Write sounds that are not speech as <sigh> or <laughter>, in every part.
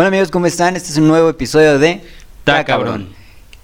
Hola amigos, ¿cómo están? Este es un nuevo episodio de Ta cabrón.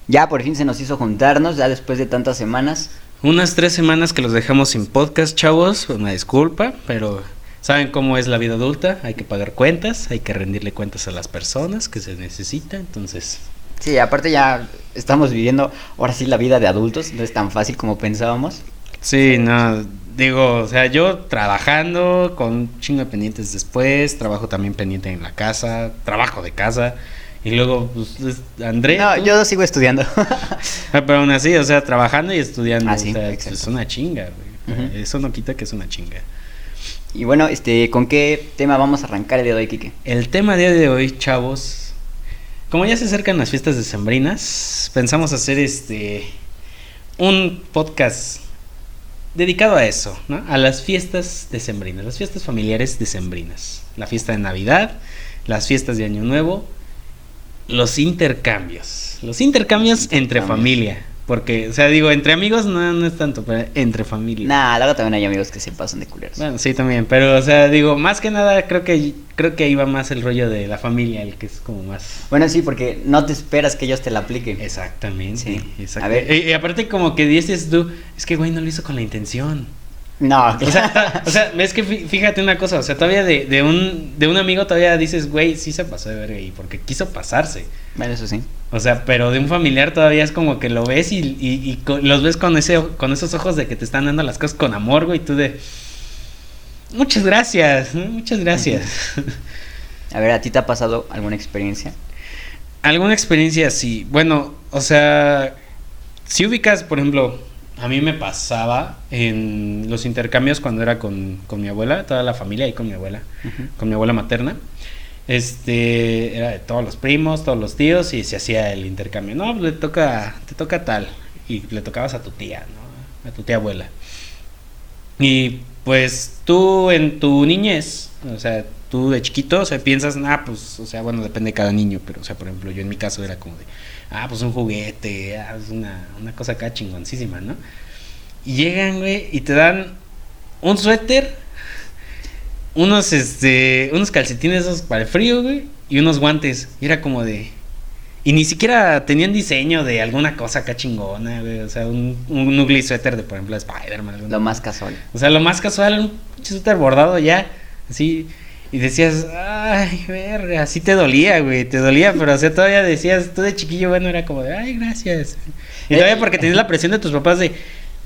Ya por fin se nos hizo juntarnos, ya después de tantas semanas. Unas tres semanas que los dejamos sin podcast, chavos. Una disculpa, pero saben cómo es la vida adulta. Hay que pagar cuentas, hay que rendirle cuentas a las personas que se necesita. Entonces, Sí, aparte ya estamos viviendo ahora sí la vida de adultos, no es tan fácil como pensábamos. sí, no. Digo, o sea, yo trabajando con un chingo de pendientes después, trabajo también pendiente en la casa, trabajo de casa. Y luego, pues, es- André. No, ¿tú? yo sigo estudiando. <laughs> Pero aún así, o sea, trabajando y estudiando. Ah, sí, o sea, exacto. es una chinga, güey. Eso no quita que es una chinga. y bueno, este, ¿con qué tema vamos a arrancar el día de hoy, Kike? El tema de hoy de hoy, chavos, como ya se acercan las fiestas decembrinas, pensamos hacer este un podcast dedicado a eso, ¿no? A las fiestas decembrinas, las fiestas familiares decembrinas, la fiesta de Navidad, las fiestas de Año Nuevo, los intercambios, los intercambios entre familia, porque, o sea, digo, entre amigos no, no es tanto, pero entre familia. Nah, luego también hay amigos que se pasan de culeros. Bueno, sí, también, pero, o sea, digo, más que nada, creo que creo que ahí va más el rollo de la familia, el que es como más... Bueno, sí, porque no te esperas que ellos te la apliquen. Exactamente, Sí. exacto. A ver. Y, y aparte como que dices tú, es que güey no lo hizo con la intención. No, <laughs> O sea, o sea, es que fí- fíjate una cosa, o sea, todavía de, de un de un amigo todavía dices, güey, sí se pasó de verga y porque quiso pasarse. bueno, eso sí. O sea, pero de un familiar todavía es como que lo ves y, y- y co- los ves con ese con esos ojos de que te están dando las cosas con amor, güey, y tú de Muchas gracias, ¿no? muchas gracias. A ver, ¿a ti te ha pasado alguna experiencia? ¿Alguna experiencia así? Bueno, o sea, si ubicas, por ejemplo, a mí me pasaba en los intercambios cuando era con, con mi abuela, toda la familia ahí con mi abuela, con mi abuela materna. Este, era de todos los primos, todos los tíos y se hacía el intercambio. No, le toca, te toca tal y le tocabas a tu tía, ¿no? A tu tía abuela. Y pues tú en tu niñez, o sea, tú de chiquito, o sea, piensas, ah, pues, o sea, bueno, depende de cada niño, pero, o sea, por ejemplo, yo en mi caso era como de, ah, pues un juguete, ah, es una, una cosa acá chingoncísima, ¿no? Y llegan, güey, y te dan un suéter, unos, este, unos calcetines esos para el frío, güey, y unos guantes. Y era como de... Y ni siquiera tenían diseño de alguna cosa acá chingona, güey. O sea, un, un ugly suéter de, por ejemplo, Spider-Man. Lo más casual. o sea, lo más casual, un suéter bordado ya, así. Y decías, ay, verga, así te dolía, güey, te dolía, pero o sea, todavía decías, tú de chiquillo, bueno, era como de, ay, gracias. Y todavía porque tenías la presión de tus papás de,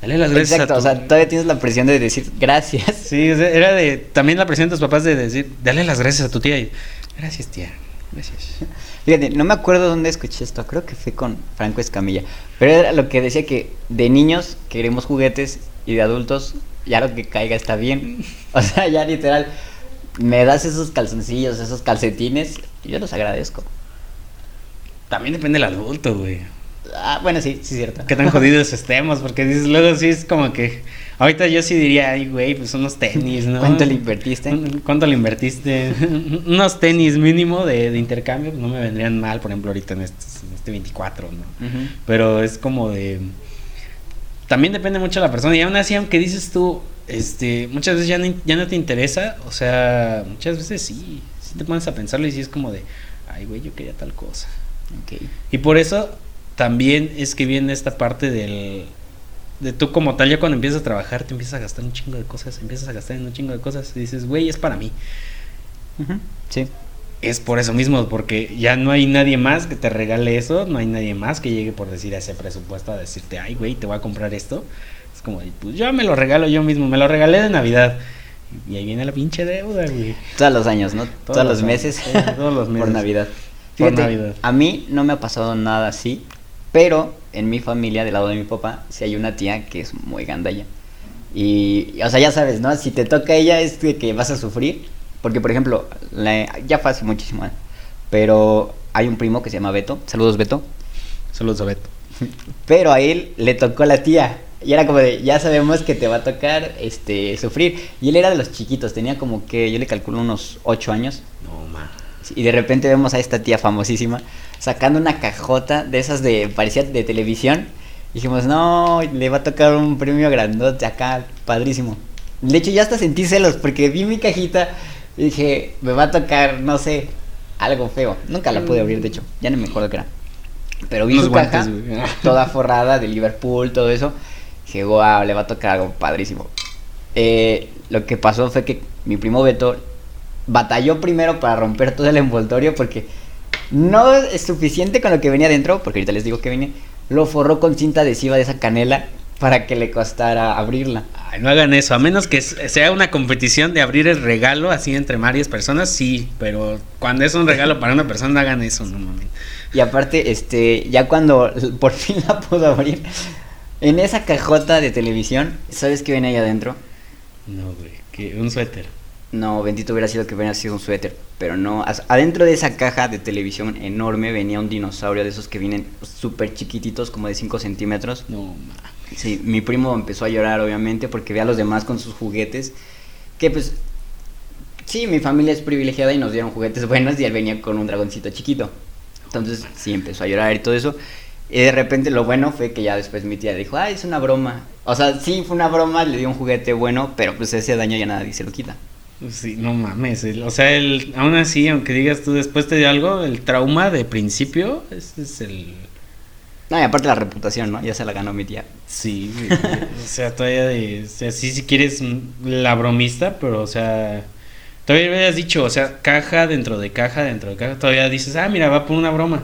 dale las gracias Exacto, a o sea, todavía tienes la presión de decir gracias. Sí, o sea, era de, también la presión de tus papás de decir, dale las gracias a tu tía y, gracias, tía, gracias. Fíjate, no me acuerdo dónde escuché esto, creo que fue con Franco Escamilla, pero era lo que decía que de niños queremos juguetes y de adultos ya lo que caiga está bien. <laughs> O sea, ya literal, me das esos calzoncillos, esos calcetines y yo los agradezco. También depende del adulto, güey. Ah, bueno, sí, sí es cierto. Qué tan <laughs> jodidos estemos, porque dices, luego sí es como que, ahorita yo sí diría, ay, güey, pues unos tenis, ¿no? ¿Cuánto le invertiste? ¿Cuánto le invertiste? <laughs> Unos tenis mínimo de, de intercambio, pues no me vendrían mal, por ejemplo, ahorita en este, en este 24, ¿no? Pero es como de... También depende mucho de la persona. Y aún así, aunque dices tú, este, muchas veces ya no, ya no te interesa, o sea, muchas veces sí, sí te pones a pensarlo y sí es como de, ay, güey, yo quería tal cosa. Ok. Y por eso también es que viene esta parte del... De tú como tal, ya cuando empiezas a trabajar, te empiezas a gastar un chingo de cosas, empiezas a gastar en un chingo de cosas y dices, güey, es para mí. Sí. Es por eso mismo, porque ya no hay nadie más que te regale eso, no hay nadie más que llegue por decir a ese presupuesto a decirte, ay, güey, te voy a comprar esto. Es como, pues yo me lo regalo yo mismo, me lo regalé de Navidad. Y ahí viene la pinche deuda, güey. Todos los años, ¿no? Todos, los los meses. años, todos los <laughs> Por meses. Navidad. Por Navidad. a mí no me ha pasado nada así, pero en mi familia, del lado de mi papá, sí hay una tía que es muy gandalla. Y, o sea, ya sabes, ¿no? Si te toca ella es que vas a sufrir. Porque, por ejemplo, la- ya fue hace muchísimo, ¿eh? pero hay un primo que se llama Beto. Saludos, Beto. Saludos a Beto. Pero a él le tocó la tía. Y era como de, ya sabemos que te va a tocar este sufrir. Y él era de los chiquitos, tenía como que, yo le calculo unos 8 años. No, ma. Y de repente vemos a esta tía famosísima sacando una cajota de esas de, parecía de televisión. Dijimos, no, le va a tocar un premio grandote acá, padrísimo. De hecho, ya hasta sentí celos porque vi mi cajita y dije, me va a tocar, no sé, algo feo. Nunca la pude abrir, de hecho. Ya no me acuerdo qué era. Pero vi Unos su guantes, caja, güey. <laughs> toda forrada de Liverpool, todo eso. Dije, wow, le va a tocar algo padrísimo. Eh, lo que pasó fue que mi primo Beto batalló primero para romper todo el envoltorio porque no es suficiente con lo que venía dentro, porque ahorita les digo que viene, lo forró con cinta adhesiva de esa canela para que le costara abrirla. Ay, no hagan eso, a menos que sea una competición de abrir el regalo así entre varias personas, sí, pero cuando es un regalo para una persona, no hagan eso, no mames. Y aparte, este, ya cuando por <laughs> fin la pudo abrir, en esa cajota de televisión, ¿sabes qué viene ahí adentro? No, güey, que un suéter. No, bendito hubiera sido que hubiera sido un suéter, pero no. Adentro de esa caja de televisión enorme venía un dinosaurio de esos que vienen súper chiquititos, como de 5 centímetros. No, ma. Sí, mi primo empezó a llorar, obviamente, porque ve a los demás con sus juguetes. Que pues, sí, mi familia es privilegiada y nos dieron juguetes buenos y él venía con un dragoncito chiquito. Entonces, sí, empezó a llorar y todo eso. Y de repente lo bueno fue que ya después mi tía dijo, ay, es una broma. O sea, sí, fue una broma, le dio un juguete bueno, pero pues ese daño ya nadie se lo quita. Sí, no mames. el- o sea, el, aún así, aunque digas tú después te dio algo, el trauma de principio, ese es el. No, y aparte la reputación, ¿no? Ya se la ganó mi tía. Sí, o sea, todavía de. O sea, sí, si quieres la bromista, pero, o sea. Todavía habías dicho, o sea, caja dentro de caja dentro de caja. Todavía dices, ah, mira, va por una broma.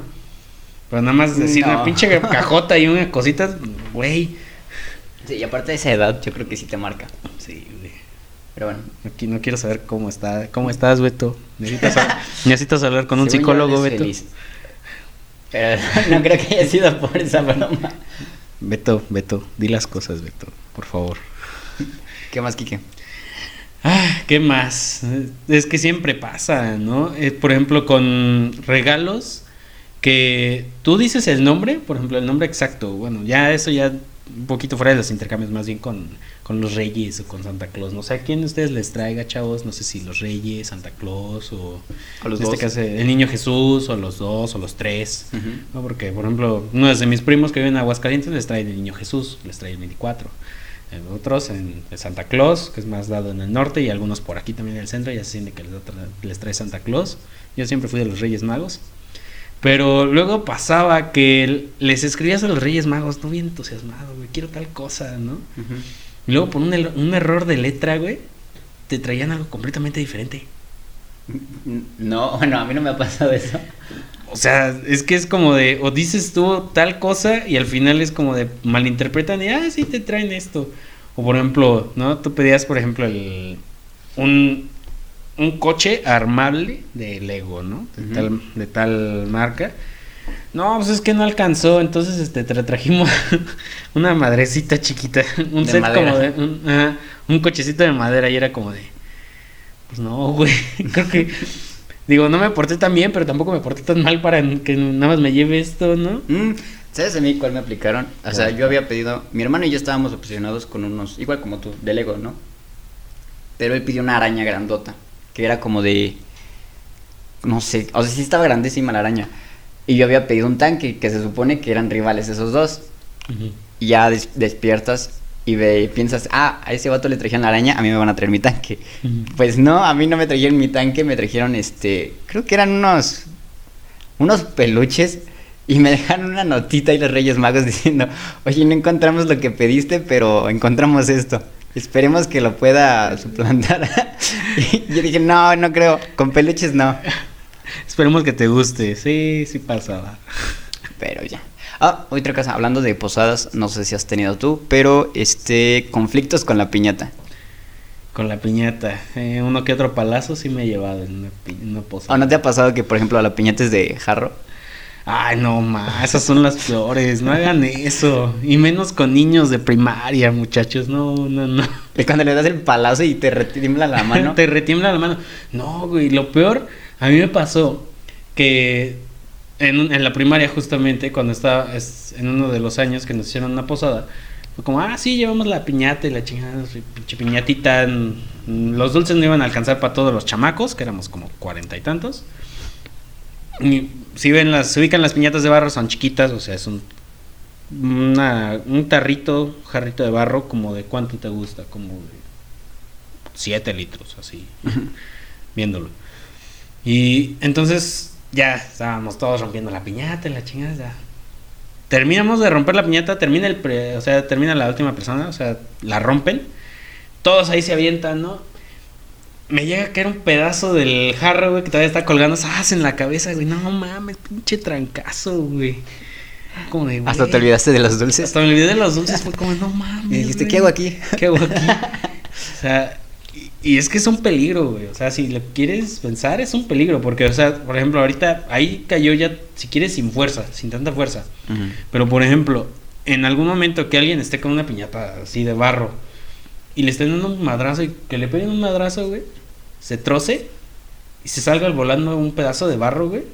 Pero nada más decir No. una pinche cajota y una cosita, güey. Sí, y aparte de esa edad, yo creo que sí te marca. Sí, güey. Pero bueno. Aquí no quiero saber cómo está, cómo estás, Beto. Necesitas, hab- <laughs> necesitas hablar con un Según psicólogo, Beto. feliz. Pero <laughs> no creo que haya sido por esa broma. Beto, Beto, di las cosas, Beto, por favor. ¿Qué más, Kike? Ah, ¿qué más? Es que siempre pasa, ¿no? Eh, por ejemplo, con regalos que tú dices el nombre, por ejemplo, el nombre exacto. Bueno, ya eso ya un poquito fuera de los intercambios, más bien con, con los reyes o con Santa Claus. No sé a quién de ustedes les traiga, chavos. No sé si los reyes, Santa Claus o O los en este caso el niño Jesús o los dos o los tres. ¿no? Porque, por ejemplo, uno de mis primos que viven en Aguascalientes les trae el niño Jesús, les trae el 24. Eh, Otros en Santa Claus, que es más dado en el norte, y algunos por aquí también en el centro, ya se siente que les, les trae Santa Claus. Yo siempre fui de los Reyes Magos. Pero luego pasaba que les escribías a los Reyes Magos, no bien entusiasmado, güey, quiero tal cosa, ¿no? Y luego por un, un error de letra, güey, te traían algo completamente diferente. No, <laughs> bueno, a mí no me ha pasado eso. O sea, es que es como de, o dices tú tal cosa y al final es como de malinterpretan y, ah, sí, te traen esto. O por ejemplo, ¿no? Tú pedías, por ejemplo, el, un, un coche armable de Lego, ¿no? De, tal, de tal marca. No, pues es que no alcanzó, entonces este, te trajimos <laughs> una madrecita chiquita, un De set madera. como de, un, ajá, un cochecito de madera y era como de, pues no, <laughs> güey, creo que, digo, no me porté tan bien, pero tampoco me porté tan mal para que nada más me lleve esto, ¿no? Mm, ¿Sabes a mí cuál me aplicaron? O sea, yo había pedido. Mi hermano y yo estábamos obsesionados con unos. Igual como tú, de Lego, ¿no? Pero él pidió una araña grandota. Que era como de. No sé. O sea, sí estaba grandísima la araña. Y yo había pedido un tanque. Que se supone que eran rivales esos dos. Y ya des- despiertas. Y ve, piensas, ah, a ese vato le trajeron la araña, a mí me van a traer mi tanque. Pues no, a mí no me trajeron mi tanque, me trajeron este, creo que eran unos, unos peluches y me dejaron una notita y los Reyes Magos diciendo, oye, no encontramos lo que pediste, pero encontramos esto. Esperemos que lo pueda suplantar. <laughs> yo dije, no, no creo, con peluches no. Esperemos que te guste, sí, sí pasaba. Pero ya. Ah, otra cosa, hablando de posadas, no sé si has tenido tú, pero este, conflictos con la piñata. Con la piñata, eh, uno que otro palazo sí me he llevado en una, pi- una posada. ¿O no te ha pasado que, por ejemplo, la piñata es de jarro? Ay, no, ma, esas son las flores, no hagan eso. Y menos con niños de primaria, muchachos, no, no, no. Y cuando le das el palazo y te retiembla la mano. <laughs> Te retiembla la mano. No, güey, lo peor, a mí me pasó que en, en la primaria justamente, cuando estaba es- en uno de los años que nos hicieron una posada, fue como, ah, sí, llevamos la piñata y la chingada, pinche piñatita. Los dulces no iban a alcanzar para todos los chamacos, que éramos como cuarenta y tantos. Si ven las, se ubican las piñatas de barro, son chiquitas, o sea, es un, una- un tarrito, jarrito de barro, como de cuánto te gusta, como de 7 litros, así, viéndolo. Y entonces ya estábamos todos rompiendo la piñata y la chingada. ya. Terminamos de romper la piñata, termina el pre- o sea, termina la última persona, o sea, la rompen. Todos ahí se avientan, ¿no? Me llega a caer un pedazo del jarro, güey, que todavía está colgando ¡zas! en la cabeza, güey. No mames, pinche trancazo, güey. Como de, Hasta güey. te olvidaste de los dulces. Hasta me olvidé de los dulces, fue como, no mames. Y dijiste, güey. ¿qué hago aquí? <laughs> ¿Qué hago aquí? O sea, y, y es que es un peligro, güey. O sea, si le quieres pensar, es un peligro. Porque, o sea, por ejemplo, ahorita ahí cayó ya, si quieres, sin fuerza, sin tanta fuerza. Pero, por ejemplo, en algún momento que alguien esté con una piñata así de barro y le estén dando un madrazo y que le peguen un madrazo, güey, se troce y se salga volando un pedazo de barro, güey,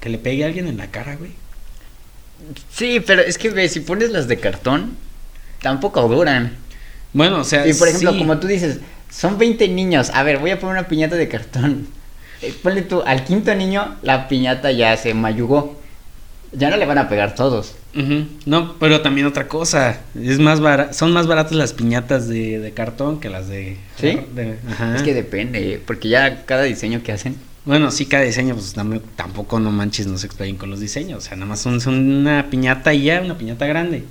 que le pegue a alguien en la cara, güey. Sí, pero es que, ve, si pones las de cartón, tampoco duran. Bueno, o sea, Y por ejemplo, sí. como tú dices, son 20 niños. A ver, voy a poner una piñata de cartón. <laughs> Eh, ponle tú, al quinto niño, la piñata ya se mayugó. Ya no le van a pegar todos. Ujú. No, pero también otra cosa, es más son más baratas las piñatas de, de cartón que las de... ¿Sí? de- ajá. Es que depende, porque ya cada diseño que hacen. Bueno, sí, cada diseño, pues tam- tampoco no manches, no se explayen con los diseños, o sea, nada más son, son una piñata y ya, una piñata grande.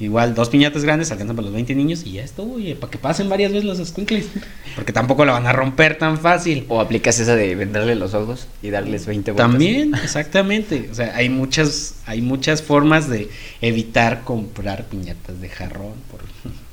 Igual, dos piñatas grandes alcanzan para los 20 niños y ya estuvo, oye, para que pasen varias veces los squinkles, porque tampoco la van a romper tan fácil. O aplicas esa de venderle los ojos y darles 20 vueltas. También, exactamente. O sea, hay muchas, hay muchas formas de evitar comprar piñatas de jarrón, por,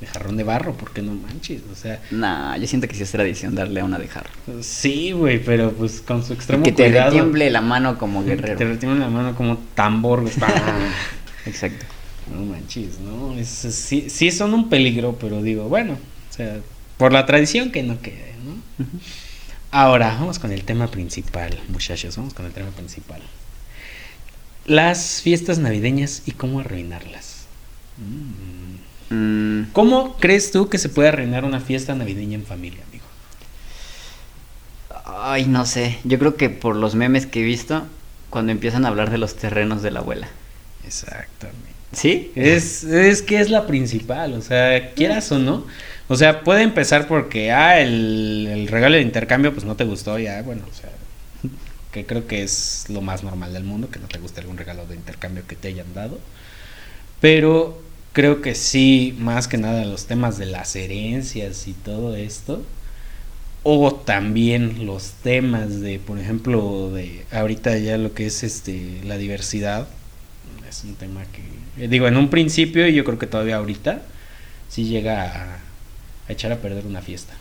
de jarrón de barro, porque no manches. O sea, Nah, yo siento que sí es tradición darle a una de jarro. sí, güey, pero pues con su extremo que te cuidado. retiemble la mano como Te guerrero. retiembla la mano como tambor, güey. <laughs> <laughs> Exacto. no manches, ¿no? Es, sí, sí son un peligro, pero digo, bueno, o sea, por la tradición que no quede, ¿no? Ahora, vamos con el tema principal, muchachos, vamos con el tema principal. Las fiestas navideñas y cómo arruinarlas. Mm. Mm, ¿Cómo crees tú que se puede arruinar una fiesta navideña en familia, amigo? ay, no sé. Yo creo que por los memes que he visto, cuando empiezan a hablar de los terrenos de la abuela. Exactamente. ¿Sí? Es, es que es la principal, o sea, quieras o no. O sea, puede empezar porque, ah, el, el regalo de intercambio, pues no te gustó, ya, bueno, o sea, que creo que es lo más normal del mundo, que no te guste algún regalo de intercambio que te hayan dado. Pero creo que sí, más que nada los temas de las herencias y todo esto. O también los temas de, por ejemplo, de ahorita ya lo que es este la diversidad. Es un tema que, eh, digo, en un principio y yo creo que todavía ahorita sí llega a, a echar a perder una fiesta.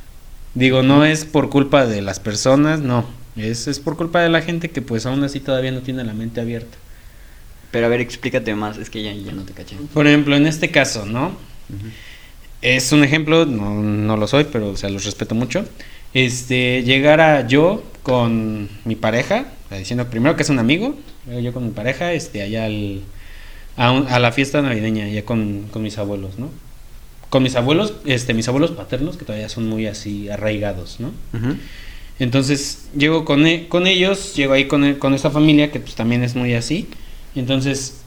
Digo, no es por culpa de las personas, no. Es, es por culpa de la gente que pues aún así todavía no tiene la mente abierta. Pero a ver, explícate más, es que ya, ya no te caché. Por ejemplo, en este caso, ¿no? Es un ejemplo, no, no lo soy, pero o sea, los respeto mucho. Este, llegara yo con mi pareja, diciendo primero que es un amigo, luego yo con mi pareja, este, allá al, a, un- a la fiesta navideña, allá con, con mis abuelos, ¿no? Con mis abuelos, este, mis abuelos paternos, que todavía son muy así arraigados, ¿no? Entonces llego con, e- con ellos, llego ahí con, e- con esta familia que pues también es muy así. Entonces,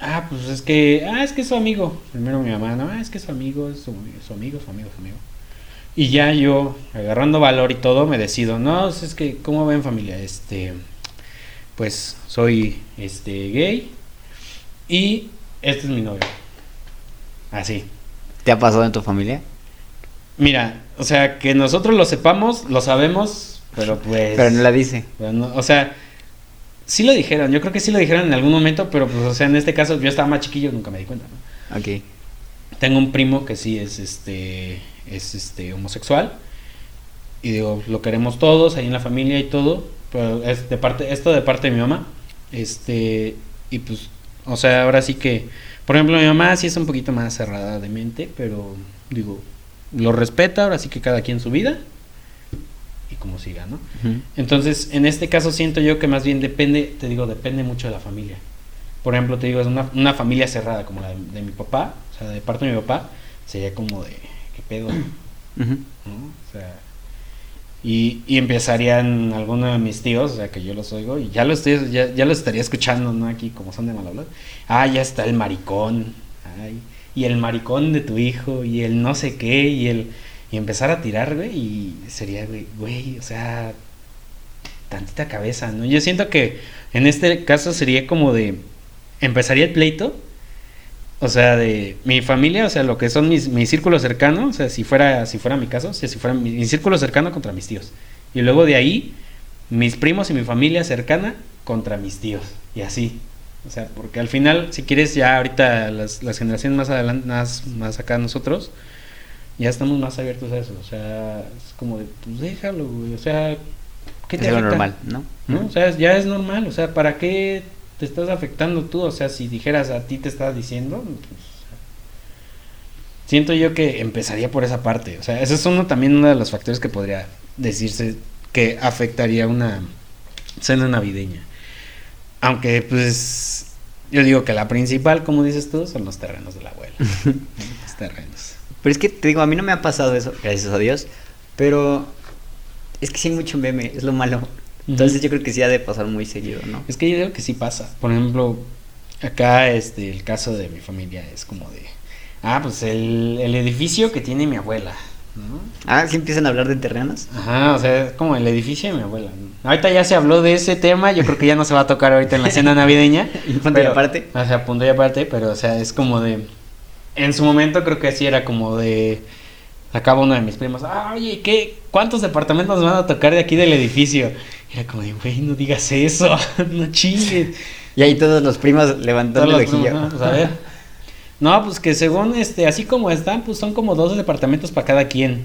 ah, pues es que, ah, es que es su amigo. Primero mi mamá, no, ah, es que es su amigo, es su, su amigo, su amigo, su amigo. Y ya yo, agarrando valor y todo, me decido, no, es que, ¿cómo ven familia? Este, pues soy, este, gay y este es mi novio. Así. ¿Te ha pasado en tu familia? Mira, o sea, que nosotros lo sepamos, lo sabemos, pero pues... Pero no la dice. Pero no- o sea, sí lo dijeron, yo creo que sí lo dijeron en algún momento, pero pues, o sea, en este caso yo estaba más chiquillo, nunca me di cuenta, ¿no? Ok. Tengo un primo que sí es este, es este homosexual, y digo, lo queremos todos ahí en la familia y todo, pero es de parte, esto de parte de mi mamá, este, y pues, o sea, ahora sí que, por ejemplo, mi mamá sí es un poquito más cerrada de mente, pero digo, lo respeta, ahora sí que cada quien su vida, como siga, ¿no? Entonces, en este caso siento yo que más bien depende, te digo, depende mucho de la familia. Por ejemplo, te digo, es una, una familia cerrada como la de, de mi papá, o sea, de parte de mi papá, sería como de, ¿qué pedo? O sea, y, y empezarían algunos de mis tíos, o sea, que yo los oigo, y ya lo estoy, ya, ya lo estaría escuchando, ¿no? Aquí, como son de mal hablar. Ah, ya está el maricón, ay, y el maricón de tu hijo, y el no sé qué, y el... Y empezar a tirar, güey, y sería, güey, o sea... tantita cabeza, ¿no? Yo siento que en este caso sería como de, empezaría el pleito, o sea, de mi familia, o sea, lo que son mis, mi círculo cercano, o sea, si fuera, si fuera mi caso, o si fuera mi, mi círculo cercano contra mis tíos. Y luego de ahí, mis primos y mi familia cercana contra mis tíos. Y así. O sea, porque al final, si quieres, ya ahorita las, las generaciones más adelante, más, más acá nosotros, ya estamos más abiertos a eso. O sea, es como de, pues déjalo, güey. O sea, ¿qué Es te afecta? normal, ¿no? ¿no? O sea, ya es normal, o sea, ¿para qué te estás afectando tú? O sea, si dijeras a ti te estás diciendo, pues, siento yo que empezaría por esa parte. O sea, ese es uno también uno de los factores que podría decirse que afectaría una cena navideña. Aunque, pues, yo digo que la principal, como dices tú, son los terrenos de la abuela. <laughs> los terrenos. Pero es que te digo, a mí no me ha pasado eso, gracias a Dios. Pero es que sí hay mucho meme, es lo malo. Entonces yo creo que sí ha de pasar muy seguido, ¿no? Es que yo digo que sí pasa. Por ejemplo, acá este el caso de mi familia es como de ah, pues el, el edificio que tiene mi abuela, ¿no? Ah, sí empiezan a hablar de terrenos. Ajá, o sea, es como el edificio de mi abuela. ¿no? Ahorita ya se habló de ese tema, yo creo que ya no se va a tocar ahorita en la cena navideña. <laughs> Punto y aparte. O sea, punto y aparte, pero o sea, es como de en su momento creo que sí era como de acaba uno de mis primos, ah, oye, ¿qué? ¿Cuántos departamentos van a tocar de aquí del edificio? Y era como de, güey, no digas eso, <laughs> no chingues. Y ahí todos los primos levantando el ojillo. Pues, a ver. No, pues que según este, así como están, pues son como dos departamentos para cada quien.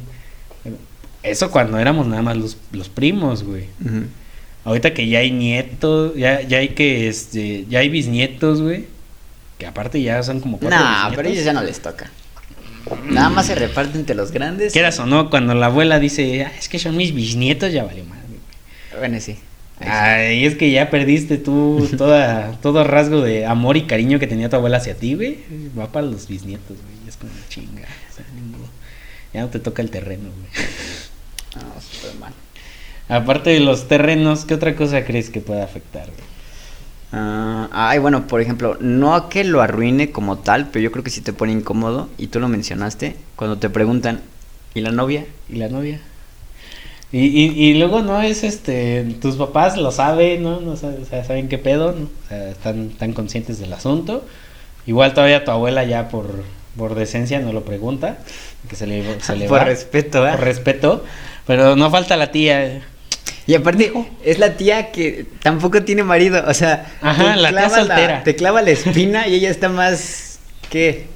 Eso cuando éramos nada más los, los primos, güey. Ahorita que ya hay nietos, ya, ya hay que, este, ya hay bisnietos, güey. Que aparte ya son como cuatro Nah, pero ellos ya no les toca. Nada más se reparten entre los grandes. Quieras o no, cuando la abuela dice, "Ah, es que son mis bisnietos, ya valió más, güey. Bueno, sí. Ahí sí. Ay, es que ya perdiste tú toda, todo rasgo de amor y cariño que tenía tu abuela hacia ti, güey. Va para los bisnietos, güey. Es como chinga. o sea, ya no te toca el terreno, güey. No, súper mal. Aparte de los terrenos, ¿qué otra cosa crees que pueda afectar, güey? Ah, ay, bueno, por ejemplo, no a que lo arruine como tal, pero yo creo que sí te pone incómodo, y tú lo mencionaste, cuando te preguntan, ¿y la novia? ¿Y la novia? Y, y, luego no es este, tus papás lo saben, ¿no? no o sea, saben qué pedo. O sea, están, están conscientes del asunto. Igual todavía tu abuela ya por, por decencia no lo pregunta, que se le, se le <laughs> Por va, respeto, ¿eh? por respeto, pero no falta la tía. Y aparte, es la tía que tampoco tiene marido, o sea, Ajá, te la tía soltera. te clava la espina y ella está más, ¿qué?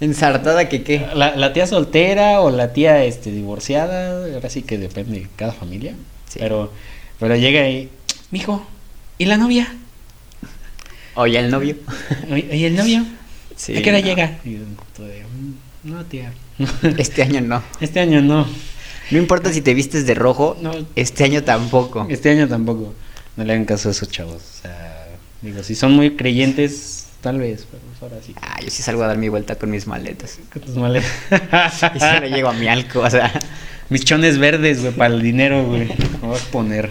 Ensartada que qué. La, la tía soltera o la tía este divorciada, ahora sí que depende de cada familia. Sí. Pero, pero llega y, mijo, ¿y la novia? Oye, el novio. ¿Y y el novio? Sí, ¿A qué hora no. llega? "Mm, no, tía. Este año no. <laughs> Este año no. No importa si te vistes de rojo, No. este año tampoco. Este año tampoco. No le hagan caso a esos chavos. O sea, digo, si son muy creyentes, tal vez, pero pues ahora sí. Ah, yo sí salgo a dar mi vuelta con mis maletas. Con tus males. <laughs> Y si no llego a mi alco, o sea. Mis chones verdes, güey, para el dinero, güey. Me voy a poner.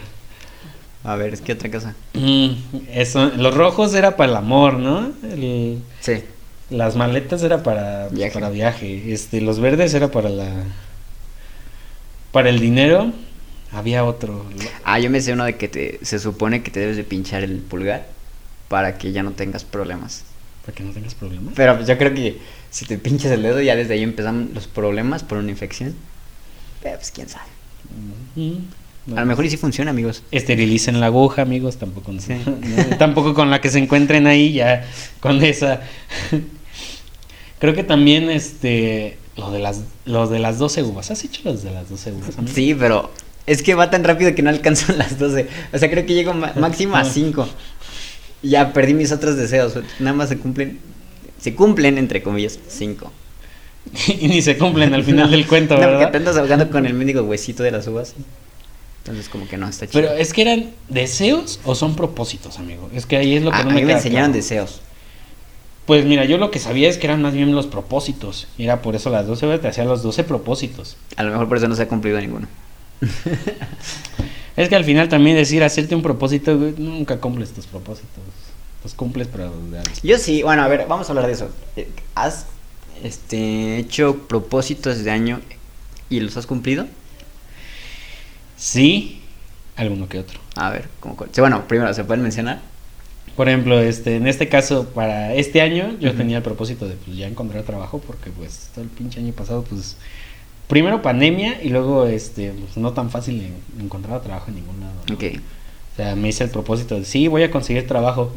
A ver, es que otra cosa. Mm, eso, los rojos era para el amor, ¿no? El- Sí. las maletas era para Viaje. para viaje. Este, los verdes era para la para el dinero. Había otro. Ah, yo me sé uno de que te, se supone que te debes de pinchar el pulgar para que ya no tengas problemas. Para que no tengas problemas. Pero pues yo creo que si te pinchas el dedo ya desde ahí empiezan los problemas por una infección. Pero pues quién sabe. Mm, A lo mejor y sí funciona, amigos. Esterilicen la aguja, amigos, tampoco no- Sí. no, <laughs> tampoco con la que se encuentren ahí ya con esa. <laughs> Creo que también este lo de las los de las 12 uvas. ¿Has hecho los de las 12 uvas? amigo? Sí, pero es que va tan rápido que no alcanzan <laughs> las 12. O sea, creo que llego máximo a 5. Ya perdí mis otros deseos. Nada más se cumplen. Se cumplen, entre comillas, 5. <laughs> y ni se cumplen al final <laughs> del cuento, No, porque ¿verdad? te andas ahogando con el mendigo huesito de las uvas. Entonces, como que no está chido. Pero es que eran deseos o son propósitos, amigo. Es que ahí es lo que Ah, no a me mí me enseñaron claro. deseos. Pues mira, yo lo que sabía es que eran más bien los propósitos. Y era por eso las 12 uvas te hacían los 12 propósitos. A lo mejor por eso no se ha cumplido ninguno. Es que al final también decir hacerte un propósito, güey, nunca cumples tus propósitos. Los cumples, pero de- Yo sí, bueno, a ver, vamos a hablar de eso. ¿Has este, hecho propósitos de año y los has cumplido? Sí, alguno que otro. A ver. Sí, bueno, primero, ¿se pueden mencionar? Por ejemplo, este, en este caso, para este año, yo tenía el propósito de pues, ya encontrar trabajo, porque pues todo el pinche año pasado, pues, primero pandemia y luego, este, pues, no tan fácil en- encontrar trabajo en ningún lado. ¿no? O sea, me hice el propósito de sí, voy a conseguir trabajo.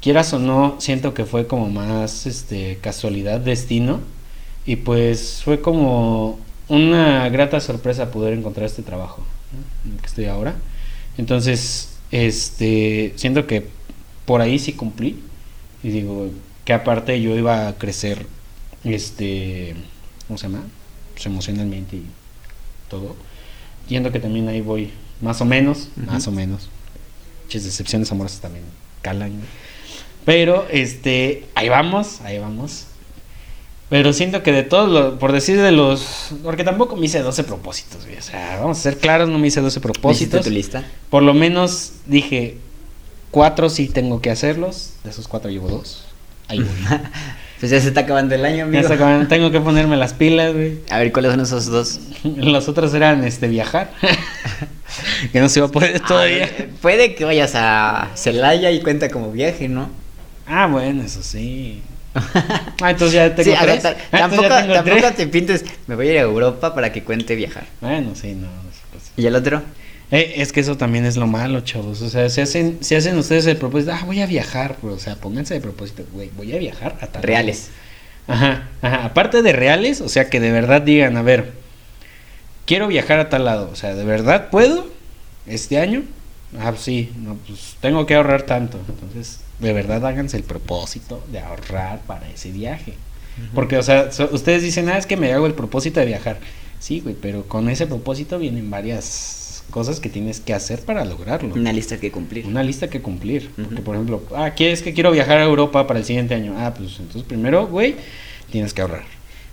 Quieras o no, siento que fue como más este casualidad, destino. Y pues fue como una grata sorpresa poder encontrar este trabajo ¿no? en el que estoy ahora. Entonces, este, siento que por ahí sí cumplí. Y digo, que aparte yo iba a crecer, este, ¿cómo se llama? Pues emocionalmente y todo. Siento que también ahí voy, más o menos, más o menos. Muchas decepciones amorosas también calan. Pero, este, ahí vamos, ahí vamos. Pero siento que de todos, los, por decir de los, porque tampoco me hice 12 propósitos, güey, o sea, vamos a ser claros, no me hice 12 ¿Hiciste propósitos. tu lista? Por lo menos dije, cuatro sí tengo que hacerlos, de esos cuatro llevo dos. Ahí voy. <laughs> Pues ya se está acabando el año, Ya amigo. está acabando, tengo que ponerme las pilas, güey. A ver, ¿cuáles son esos dos? <laughs> Los otros eran este viajar. <laughs> que no se va a poder todavía. Ah, puede que vayas a Celaya y cuenta como viaje, ¿no? Ah, bueno, eso sí. Ah, entonces ya tengo sí, ver, tres. Ah, tampoco, ya tengo tampoco tres. te pintes, me voy a ir a Europa para que cuente viajar. Bueno, sí, no. pues. ¿Y el otro? Eh, es que eso también es lo malo, chavos. O sea, si hacen, si hacen ustedes el propósito, ah, voy a viajar, pues, o sea, pónganse de propósito, güey, voy a viajar a tal Reales. Ajá, ajá. Aparte de reales, o sea, que de verdad digan, a ver, quiero viajar a tal lado, o sea, ¿de verdad puedo este año? Ah, pues sí, no, pues tengo que ahorrar tanto. Entonces, de verdad háganse el propósito de ahorrar para ese viaje. Porque, o sea, so- ustedes dicen, ah, es que me hago el propósito de viajar. Sí, güey, pero con ese propósito vienen varias cosas que tienes que hacer para lograrlo. Una lista que cumplir. Una lista que cumplir. Porque, por ejemplo, ah, ¿quieres que quiero viajar a Europa para el siguiente año? Ah, pues entonces primero, güey, tienes que ahorrar.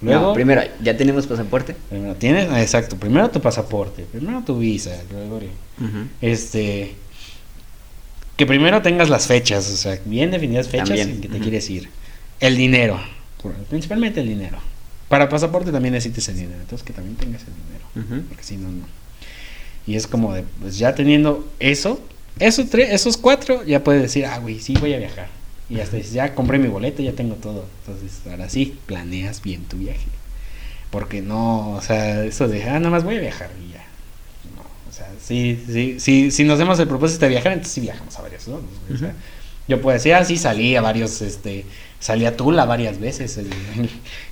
Luego, No, primero, ¿ya tenemos pasaporte? primero tienes, ah, exacto, primero tu pasaporte, primero tu visa, luego, este, que primero tengas las fechas, o sea, bien definidas fechas También, en que te quieres ir. El dinero, principalmente el dinero. Para pasaporte también necesitas el dinero, entonces que también tengas el dinero porque si no, no. Y es como de, pues ya teniendo eso, esos, tres, esos cuatro, ya puedes decir, ah, güey, sí voy a viajar. Y hasta dices, ya compré mi boleto, ya tengo todo. Entonces, ahora sí, planeas bien tu viaje. Porque no, o sea, eso de, ah, nada más voy a viajar y ya. No, o sea, sí, sí, sí, si nos hacemos el propósito de viajar, entonces sí viajamos a varios, ¿no? O sea, Ujú. yo puedo decir, ah, sí, salí a varios, este, salí a Tula varias veces en,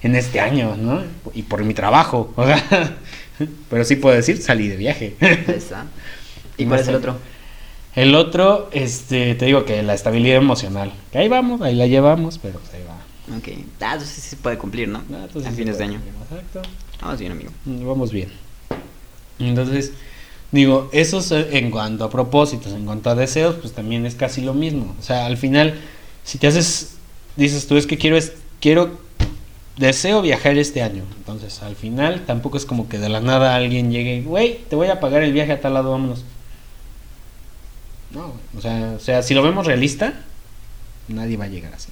en este año, ¿no? Y por mi trabajo, o sea, <laughs> pero sí puedo decir, salí de viaje. <laughs> ¿Y cuál es el otro? El otro, este, te digo que la estabilidad emocional, que ahí vamos, ahí la llevamos, pero pues ahí va. Ok. Ah, entonces sí se puede cumplir, ¿no? Ah, a sí fines de año. cumplir, Exacto. Vamos bien, amigo. Mm, Vamos bien. Entonces, digo, eso es eh, en cuanto a propósitos, en cuanto a deseos, pues también es casi lo mismo. O sea, al final, si te haces, dices tú, es que quiero, es, quiero, deseo viajar este año. Entonces, al final, tampoco es como que de la nada alguien llegue, y, güey, te voy a pagar el viaje a tal lado, vámonos. No, o sea, o sea, si lo vemos realista, nadie va a llegar así.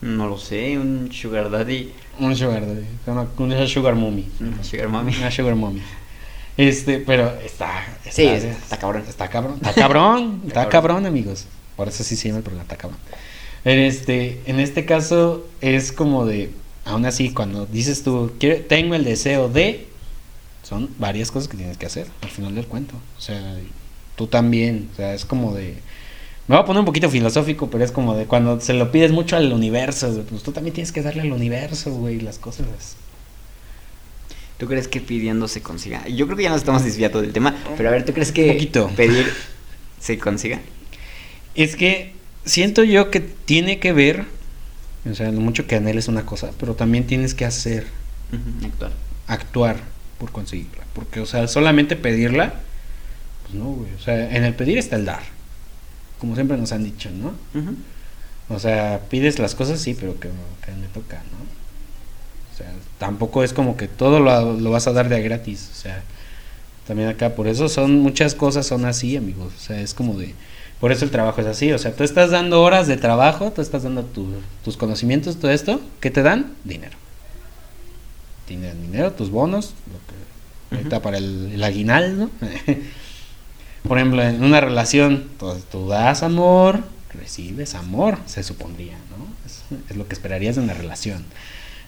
No lo sé, un sugar daddy. Un sugar daddy, una, una sugar mommy. Una sugar mommy. Una sugar mommy. Este, pero está, está, Sí, está cabrón. Está cabrón. Está cabrón. Está <laughs> está cabrón, amigos. Por eso sí se llama el programa, está cabrón. En este, en este caso es como de, aún así, cuando dices tú, "Quiero- tengo el deseo de, son varias cosas que tienes que hacer al final del cuento. O sea, tú también, o sea, es como de, me voy a poner un poquito filosófico, pero es como de cuando se lo pides mucho al universo, pues tú también tienes que darle al universo, güey, las cosas. ¿Tú crees que pidiendo se consiga? Yo creo que ya nos estamos desviando del tema, pero a ver, ¿tú crees que pedir se consiga? Es que siento yo que tiene que ver, o sea, lo mucho que anheles una cosa, pero también tienes que hacer, Actuar. actuar por conseguirla. Porque, o sea, solamente pedirla, pues no, güey. O sea, en el pedir está el dar. Como siempre nos han dicho, ¿no? O sea, pides las cosas, sí, pero que, que me toca, ¿no? O sea, tampoco es como que todo lo, lo vas a dar de a gratis. O sea, también acá, por eso son muchas cosas son así, amigos. O sea, es como de. Por eso el trabajo es así. O sea, tú estás dando horas de trabajo, tú estás dando tu- tus conocimientos, todo esto. ¿Qué te dan? Dinero. Tienes dinero, tus bonos, lo que. Ahorita Ujú. para el, el aguinaldo. <laughs> por ejemplo, en una relación, tú, tú das amor, recibes amor, se supondría, ¿no? Es, es lo que esperarías de una relación.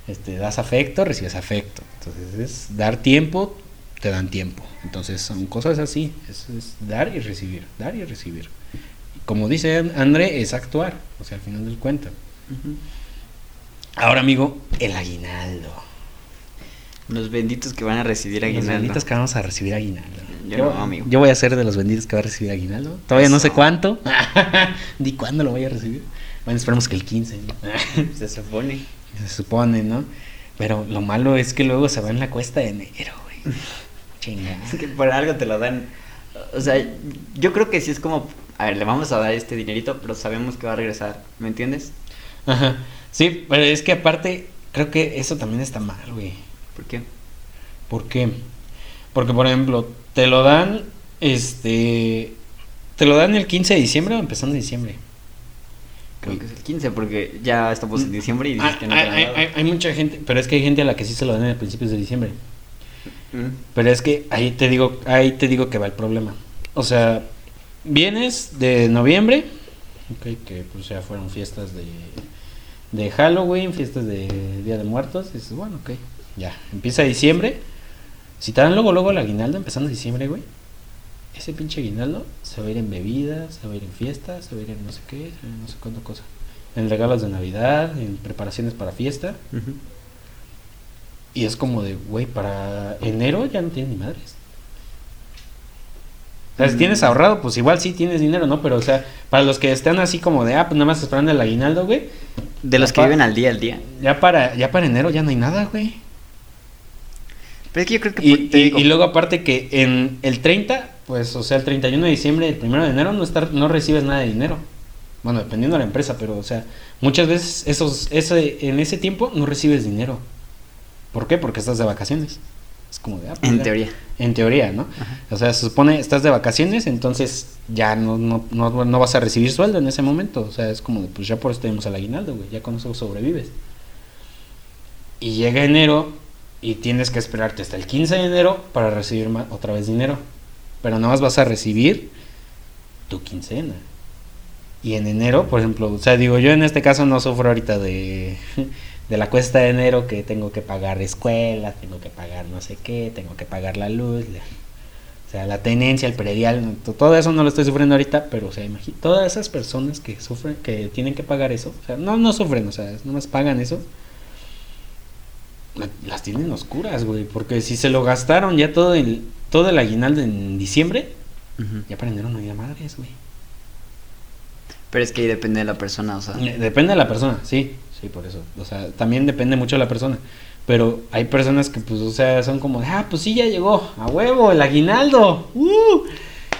Este, das afecto, recibes afecto. Entonces, es dar tiempo, te dan tiempo. Entonces, son cosas así. Es, es dar y recibir, dar y recibir. Como dice André, es actuar, o sea, al final del cuento. Ahora, amigo, el aguinaldo. Los benditos que van a recibir Los aguinaldo. benditos que vamos a recibir aguinaldo. Yo amigo. yo voy a ser de los benditos que va a recibir aguinaldo. Todavía no sé cuánto. <laughs> Ni cuándo lo voy a recibir. Bueno, esperemos que el 15. ¿no? <laughs> Se supone. Se supone, ¿no? Pero lo malo es que luego se va en la cuesta de enero, güey. <laughs> Chinga. Es que por algo te lo dan. O sea, yo creo que sí es como, a ver, le vamos a dar este dinerito, pero sabemos que va a regresar, ¿me entiendes? Ajá. Sí, pero es que aparte, creo que eso también está mal, güey. ¿Por qué? ¿Por qué? Porque, por ejemplo, te lo dan, este... ¿Te lo dan el 15 de diciembre o empezando diciembre? Creo que es el 15, porque ya estamos en diciembre y dices Ah, que no te hay, hay- hay- hay mucha gente, pero es que hay gente a la que sí se lo dan a principios de diciembre. Mm. Pero es que ahí te digo, ahí te digo que va el problema. O sea, vienes de noviembre, ok, que pues ya fueron fiestas de, de Halloween, fiestas de Día de Muertos, y dices, bueno, ok, ya, empieza diciembre. Si te dan luego, luego el aguinaldo empezando diciembre, güey, ese pinche aguinaldo se va a ir en bebidas, se va a ir en fiestas, se va a ir en no sé qué, se va a ir en no sé cuánto cosa. En regalos de Navidad, en preparaciones para fiesta. Y es como de, güey, para enero ya no tienes ni madres. O sea, si tienes ahorrado, pues igual sí tienes dinero, ¿no? Pero, o sea, para los que están así como de, ah, pues nada más esperando el aguinaldo, güey. De los que viven al día al día. Ya para, ya para enero ya no hay nada, güey. Pero es que yo creo que y luego aparte que en el 30, pues, o sea, el 31 de diciembre, el 1 de enero no, estar, no recibes nada de dinero. Bueno, dependiendo de la empresa, pero, o sea, muchas veces esos, ese, en ese tiempo no recibes dinero. ¿Por qué? Porque estás de vacaciones. Es como de, ah, pues en ya. teoría. En teoría, ¿no? Ajá. O sea, se supone estás de vacaciones, entonces ya no, no, no, no vas a recibir sueldo en ese momento. O sea, es como de, pues ya por eso tenemos el aguinaldo, güey. Ya con eso sobrevives. Y llega enero y tienes que esperarte hasta el 15 de enero para recibir otra vez dinero. Pero nada más vas a recibir tu quincena. Y en enero, por ejemplo, o sea, digo, yo en este caso no sufro ahorita de, de la cuesta de enero que tengo que pagar escuela, tengo que pagar no sé qué, tengo que pagar la luz, la- o sea, la tenencia, el predial, todo eso no lo estoy sufriendo ahorita, pero o sea, todas esas personas que sufren, que tienen que pagar eso, o sea, no, no sufren, o sea, nomás pagan eso, la- las tienen oscuras, güey, porque si se lo gastaron ya todo el, todo el aguinaldo en diciembre, Ujú. ya para enero no había madres, güey. Pero es que ahí depende de la persona, o sea. Eh, Depende de la persona, sí, sí, por eso. O sea, también depende mucho de la persona. Pero hay personas que, pues, o sea, son como, ah, pues sí, ya llegó, a huevo, el aguinaldo. ¡Uh!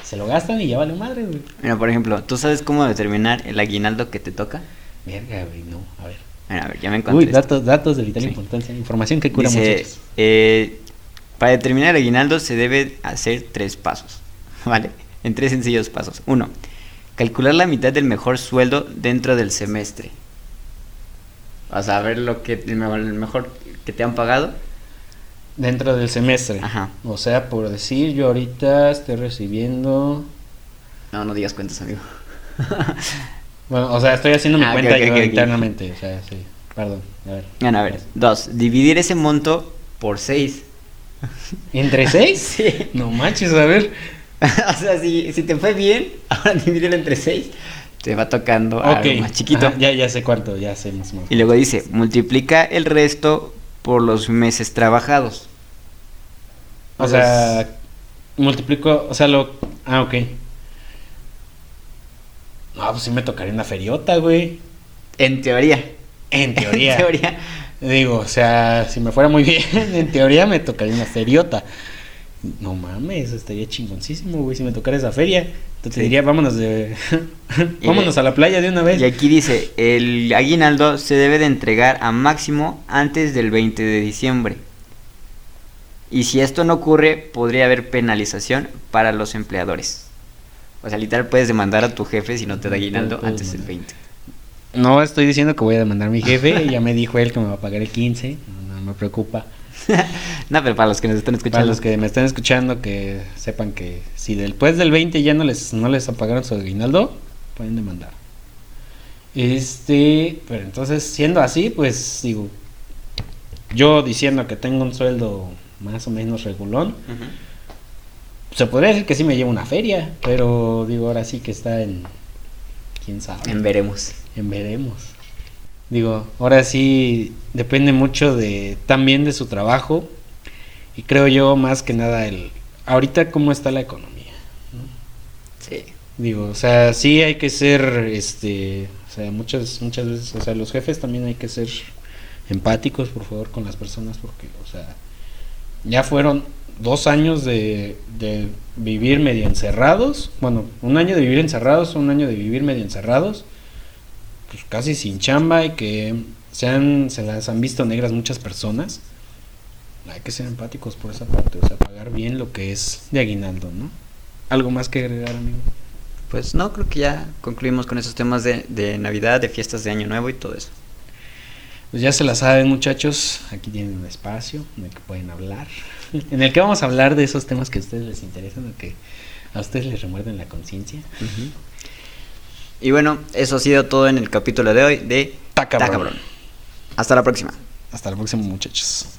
Se lo gastan y ya vale madre, güey. Mira, por ejemplo, ¿tú sabes cómo determinar el aguinaldo que te toca? Verga, güey, no, a ver. Mira, a ver, ya me encontré. Uy, esto. datos, datos de vital Sí. importancia, información que cura Dice, muchachos. eh, para determinar el aguinaldo se debe hacer tres pasos, <laughs> ¿vale? En tres sencillos pasos. Uno, calcular la mitad del mejor sueldo dentro del semestre. O sea, ver lo que el mejor, el mejor que te han pagado. Dentro del semestre. Ajá. O sea, por decir, yo ahorita estoy recibiendo... No, no digas cuentas, amigo. <laughs> Bueno, o sea, estoy haciendo mi Ah, cuenta ok, yo ok, ok. internamente. O sea, sí, perdón, a ver. Bueno, a ver. Dos, dividir ese monto por seis. ¿Entre seis? <laughs> Sí. No manches, a ver. <laughs> o sea, si, si te fue bien, ahora divídelo entre seis. Te va tocando algo más chiquito. Ajá, ya, ya sé cuánto, ya sé más o menos. Y luego dice, multiplica el resto por los meses trabajados. O sea, multiplico, o sea, lo... Ah, ok. No, pues sí me tocaría una feriota, güey. En teoría. En <laughs> teoría. En teoría. Digo, o sea, si me fuera muy <laughs> bien, en teoría me tocaría una feriota. No mames, estaría chingoncísimo, güey, si me tocara esa feria. Entonces te Sí. diría, vámonos de... <laughs> <laughs> Vámonos a la playa de una vez. Y aquí dice, el aguinaldo se debe de entregar a máximo antes del 20 de diciembre. Y si esto no ocurre, podría haber penalización para los empleadores. O sea, literal puedes demandar a tu jefe si no te da aguinaldo antes del demandar. 20. No estoy diciendo que voy a demandar a mi jefe, <laughs> ya me dijo él que me va a pagar el 15, no, no me preocupa. <laughs> no, pero para los que nos están escuchando. Para los que me están escuchando, que sepan que si después del 20 ya no les, no les apagaron su aguinaldo, pueden demandar. Este, pero entonces, siendo así, pues digo, yo diciendo que tengo un sueldo más o menos regulón, se podría decir que sí me llevo una feria, pero digo, ahora sí que está en, quién sabe. En veremos. En veremos. Digo, ahora sí depende mucho de también de su trabajo y creo yo más que nada el ahorita cómo está la economía. Sí. Digo, o sea, sí hay que ser este, o sea, muchas muchas veces, o sea, los jefes también hay que ser empáticos, por favor, con las personas porque, o sea, ya fueron dos años de, de vivir medio encerrados, bueno, un año de vivir encerrados, un año de vivir medio encerrados pues, casi sin chamba y que se, han, se las han visto negras muchas personas, hay que ser empáticos por esa parte, o sea, pagar bien lo que es de aguinaldo, ¿no? ¿Algo más que agregar, amigo? Pues no, creo que ya concluimos con esos temas de, de Navidad, de fiestas de Año Nuevo y todo eso. Pues ya se la saben, muchachos. Aquí tienen un espacio en el que pueden hablar. <laughs> En el que vamos a hablar de esos temas que a ustedes les interesan o que a ustedes les remuerden la conciencia. Y bueno, eso ha sido todo en el capítulo de hoy de Ta cabrón. Hasta la próxima. Hasta la próxima, muchachos.